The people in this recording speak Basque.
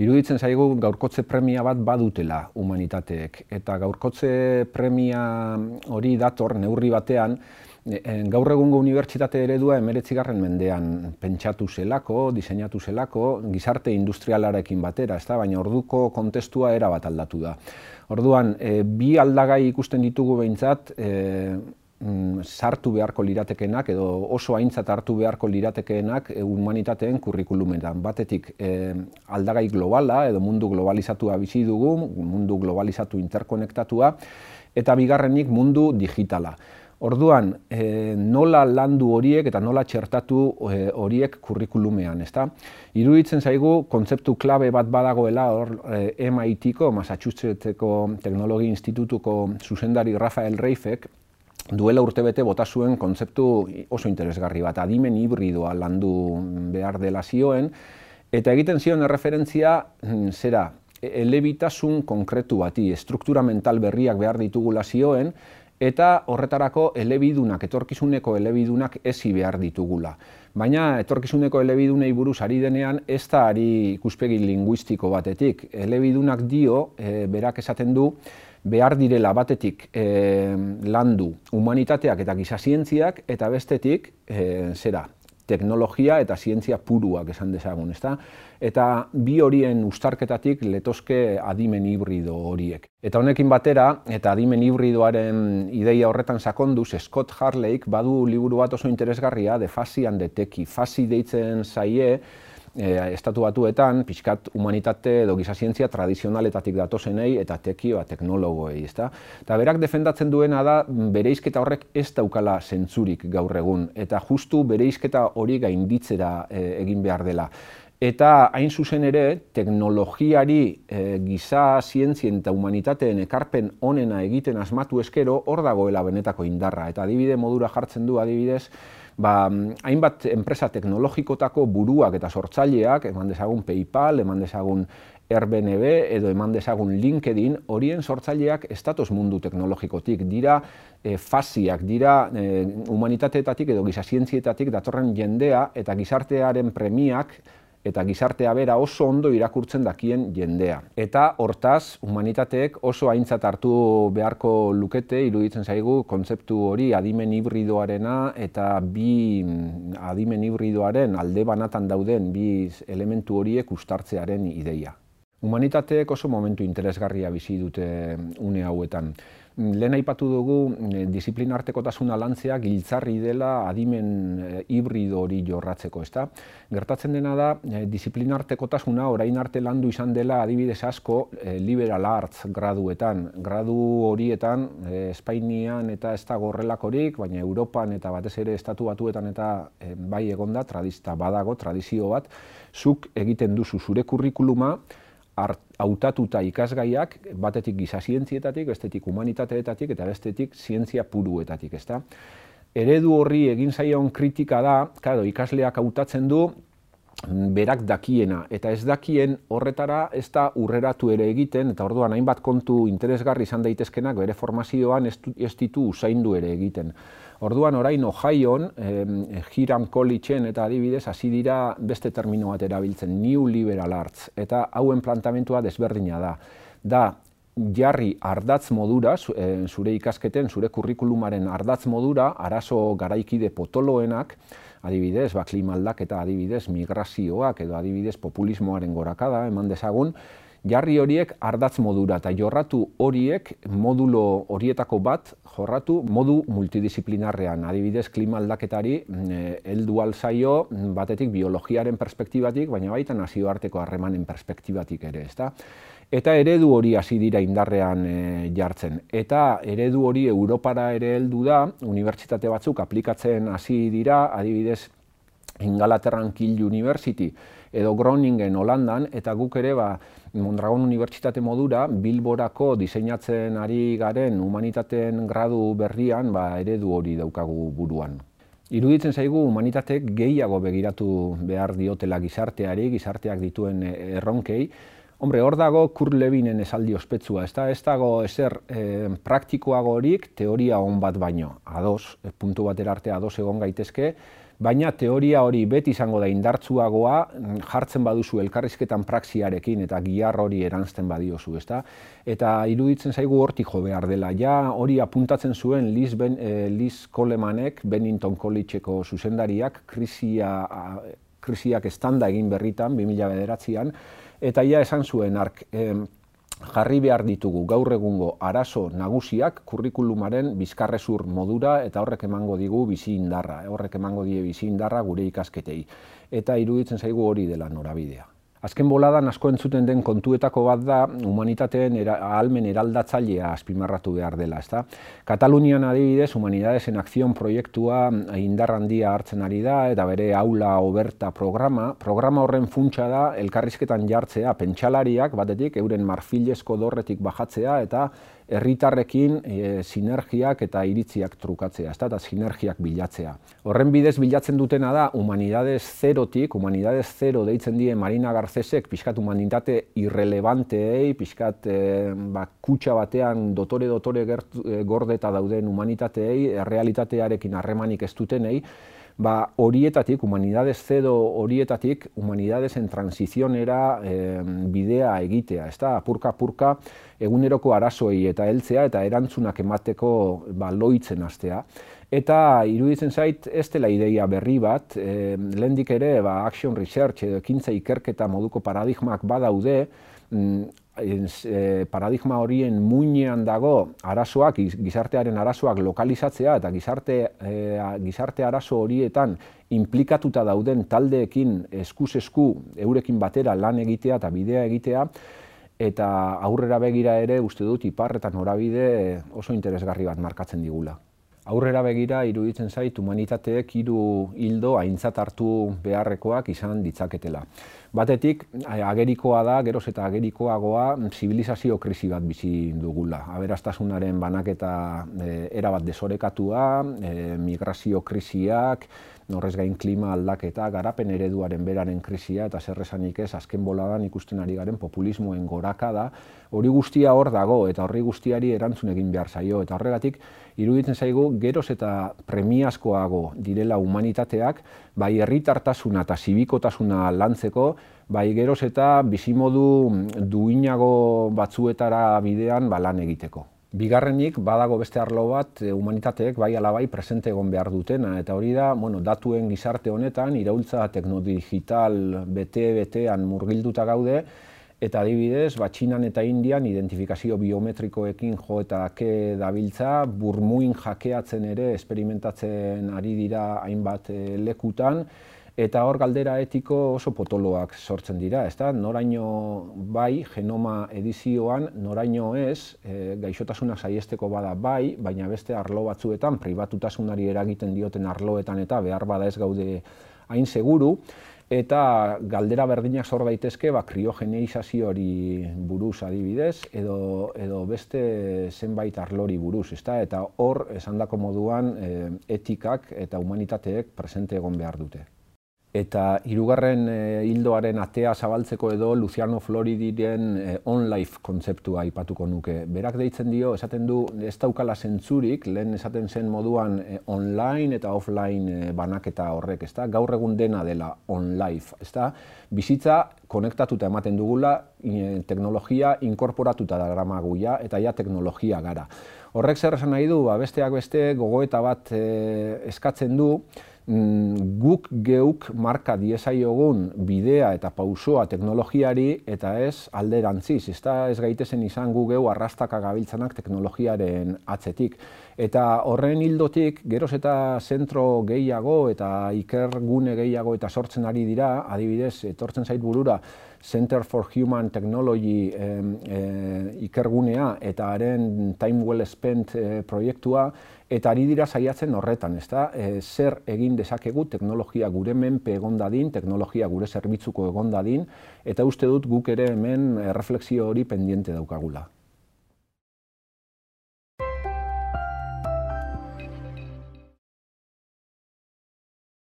Iruditzen zaigu gaurkotze premia bat badutela humanitateek. Eta gaurkotze premia hori dator neurri batean, gaur egungo unibertsitate eredua emeretzigarren mendean pentsatu zelako, diseinatu zelako, gizarte industrialarekin batera, ez da? baina orduko kontestua era bat aldatu da. Orduan, e, bi aldagai ikusten ditugu behintzat, e, sartu beharko liratekenak edo oso aintzat hartu beharko liratekeenak e, humanitateen kurrikulumetan. Batetik e, aldagai globala edo mundu globalizatua bizi dugu, mundu globalizatu interkonektatua, eta bigarrenik mundu digitala. Orduan, e, nola landu horiek eta nola txertatu e, horiek kurrikulumean, ezta? Iruditzen zaigu kontzeptu klabe bat badagoela hor e, MIT-ko, Massachusettseko Teknologi Institutuko zuzendari Rafael Reifek, duela urtebete bota zuen kontzeptu oso interesgarri bat, adimen hibridoa landu behar dela zioen, eta egiten zion erreferentzia, mm, zera, elebitasun konkretu bati, struktura mental berriak behar ditugula zioen, eta horretarako elebidunak, etorkizuneko elebidunak ezi behar ditugula. Baina etorkizuneko elebidunei buruz ari denean ez da ari ikuspegi linguistiko batetik. Elebidunak dio, e, berak esaten du, behar direla batetik e, landu humanitateak eta gizazientziak eta bestetik e, zera, teknologia eta zientzia puruak esan dezagun, ezta? Eta bi horien ustarketatik letozke adimen hibrido horiek. Eta honekin batera, eta adimen hibridoaren ideia horretan sakonduz, Scott Harleyk badu liburu bat oso interesgarria, de fasi and teki. Fasi deitzen zaie, e, estatu batuetan, pixkat humanitate edo gizazientzia tradizionaletatik datozenei eta teki ba, teknologoei. Ezta? Eta berak defendatzen duena da bereizketa horrek ez daukala zentzurik gaur egun, eta justu bereizketa hori gainditzera e, egin behar dela. Eta hain zuzen ere, teknologiari e, giza zientzien eta humanitateen ekarpen onena egiten asmatu eskero, hor dagoela benetako indarra. Eta adibide modura jartzen du adibidez, ba, hainbat enpresa teknologikotako buruak eta sortzaileak, eman dezagun PayPal, eman dezagun Airbnb edo eman dezagun LinkedIn, horien sortzaileak estatus mundu teknologikotik dira e, fasiak, dira e, humanitateetatik edo gizazientzietatik datorren jendea eta gizartearen premiak eta gizartea bera oso ondo irakurtzen dakien jendea. Eta hortaz, humanitateek oso aintzat hartu beharko lukete, iruditzen zaigu, kontzeptu hori adimen hibridoarena eta bi mm, adimen hibridoaren alde banatan dauden bi elementu horiek ustartzearen ideia. Humanitateek oso momentu interesgarria bizi dute une hauetan. Lehen aipatu dugu eh, disiplinartekotasuna lantzea giltzarri dela adimen eh, hibrido hori jorratzeko, ezta? Gertatzen dena da eh, disiplinartekotasuna orain arte landu izan dela adibidez asko liberal arts graduetan. Gradu horietan Espainian eta ez da gorrelakorik, baina Europan eta batez ere estatu batuetan eta bai egonda tradista badago tradizio bat, zuk egiten duzu zure kurrikuluma hautatuta ikasgaiak batetik giza zientzietatik, bestetik humanitateetatik eta bestetik zientzia puruetatik, ezta? Eredu horri egin zaion kritika da, claro, ikasleak hautatzen du berak dakiena eta ez dakien horretara ez da urreratu ere egiten eta orduan hainbat kontu interesgarri izan daitezkenak bere formazioan ez ditu usaindu ere egiten. Orduan orain Ohioan, eh, Hiram Collegeen eta adibidez hasi dira beste termino bat erabiltzen, New Liberal Arts, eta hauen plantamentua desberdina da. Da, jarri ardatz modura, zure ikasketen, zure kurrikulumaren ardatz modura, arazo garaikide potoloenak, adibidez, ba, klimaldak eta adibidez, migrazioak edo adibidez, populismoaren gorakada, eman dezagun, jarri horiek ardatz modura eta jorratu horiek modulo horietako bat jorratu modu multidisciplinarrean. Adibidez, klima aldaketari eh, heldu alzaio batetik biologiaren perspektibatik, baina baita nazioarteko harremanen perspektibatik ere, ezta? Eta eredu hori hasi dira indarrean e, jartzen. Eta eredu hori Europara ere heldu da, unibertsitate batzuk aplikatzen hasi dira, adibidez, Ingalaterran Kiel University edo Groningen Holandan, eta guk ere ba, Mondragon Unibertsitate modura Bilborako diseinatzen ari garen humanitateen gradu berrian ba, eredu hori daukagu buruan. Iruditzen zaigu humanitatek gehiago begiratu behar diotela gizarteari, gizarteak dituen erronkei, Hombre, hor dago Kurt Levinen esaldi ospetsua, ez, da, ez dago ezer e, praktikoagorik teoria on bat baino, ados, puntu batera arte ados egon gaitezke, baina teoria hori beti izango da indartzuagoa jartzen baduzu elkarrizketan praxiarekin eta giar hori erantzten badiozu, ezta? Eta iruditzen zaigu hortik jo behar dela. Ja hori apuntatzen zuen Liz, ben, eh, Liz Colemanek, Bennington Collegeko zuzendariak, krisia, krisiak estanda egin berritan, 2000 bederatzean, eta ja esan zuen ark, jarri behar ditugu gaur egungo arazo nagusiak kurrikulumaren bizkarrezur modura eta horrek emango digu bizi indarra, horrek emango die bizi indarra gure ikasketei. Eta iruditzen zaigu hori dela norabidea. Azken boladan asko entzuten den kontuetako bat da humanitateen era, ahalmen eraldatzailea azpimarratu behar dela. Ezta? Katalunian adibidez, Humanidades en Acción proiektua indar handia hartzen ari da eta bere aula oberta programa. Programa horren funtsa da elkarrizketan jartzea pentsalariak batetik euren marfilezko dorretik bajatzea eta herritarrekin e, sinergiak eta iritziak trukatzea, ezta, eta sinergiak bilatzea. Horren bidez bilatzen dutena da, humanidades zerotik, humanidades zero deitzen die Marina Garcesek, pixkat humanitate irrelevanteei, pixkat e, ba, kutsa batean dotore-dotore e, gordeta dauden humanitateei, realitatearekin harremanik ez dutenei, ba, horietatik, humanidades zedo horietatik, humanidades en transizionera e, bidea egitea, ez da, apurka-apurka eguneroko arazoei eta heltzea eta erantzunak emateko ba, loitzen astea. Eta iruditzen zait, ez dela ideia berri bat, e, lehendik ere ba, action research edo ekintza ikerketa moduko paradigmak badaude, mm, e, paradigma horien muinean dago arazoak, gizartearen arazoak lokalizatzea eta gizarte, e, gizarte arazo horietan implikatuta dauden taldeekin eskuz esku eurekin batera lan egitea eta bidea egitea, eta aurrera begira ere uste dut ipar eta norabide oso interesgarri bat markatzen digula. Aurrera begira iruditzen zait humanitateek hiru hildo aintzat hartu beharrekoak izan ditzaketela. Batetik, agerikoa da, geroz eta agerikoagoa, zibilizazio krisi bat bizi dugula. Aberastasunaren banaketa e, erabat desorekatua, e, migrazio krisiak, norrez gain klima aldaketa, garapen ereduaren beraren krisia eta zer esanik ez, azken boladan ikusten ari garen populismoen goraka da, hori guztia hor dago eta horri guztiari erantzun egin behar zaio. Eta horregatik, iruditzen zaigu, geroz eta premiazkoago direla humanitateak, bai herritartasuna eta zibikotasuna lantzeko, bai geroz eta bizimodu duinago batzuetara bidean ba, lan egiteko. Bigarrenik, badago beste arlo bat, eh, humanitateek bai alabai presente egon behar dutena, eta hori da, bueno, datuen gizarte honetan, iraultza teknodigital bete-betean murgilduta gaude, eta adibidez, batxinan eta indian identifikazio biometrikoekin jo eta ke dabiltza, burmuin jakeatzen ere esperimentatzen ari dira hainbat eh, lekutan, Eta hor galdera etiko oso potoloak sortzen dira, ezta? Noraino bai genoma edizioan, noraino ez, e, gaixotasuna saiesteko bada bai, baina beste arlo batzuetan pribatutasunari eragiten dioten arloetan eta behar bada ez gaude hain seguru eta galdera berdinak sor daitezke ba kriogeneizazioari buruz adibidez edo, edo beste zenbait arlori buruz, ezta? Eta hor esandako moduan e, etikak eta humanitateek presente egon behar dute. Eta hirugarren e, hildoaren atea zabaltzeko edo Luciano Floridiren e, on-life kontzeptua aipatuko nuke. Berak deitzen dio, esaten du, ez daukala zentzurik, lehen esaten zen moduan e, online eta offline e, banaketa horrek, ezta? gaur egun dena dela on-life. Bizitza konektatuta ematen dugula, teknologia inkorporatuta da gramaguia eta ja teknologia gara. Horrek zer esan nahi du, ba, besteak beste gogoeta bat e, eskatzen du, guk geuk marka diesaiogun bidea eta pausoa teknologiari eta ez alderantziz, ez da ez gaitezen izan gu geu arrastaka gabiltzanak teknologiaren atzetik. Eta horren hildotik, geroz eta zentro gehiago eta ikergune gehiago eta sortzen ari dira, adibidez, etortzen zait burura, Center for Human Technology e, ikergunea eta haren Time Well Spent e, proiektua, eta ari dira saiatzen horretan, ezta? E, zer egin dezakegu teknologia gure menpe egon dadin, teknologia gure zerbitzuko egon dadin, eta uste dut guk ere hemen refleksio hori pendiente daukagula.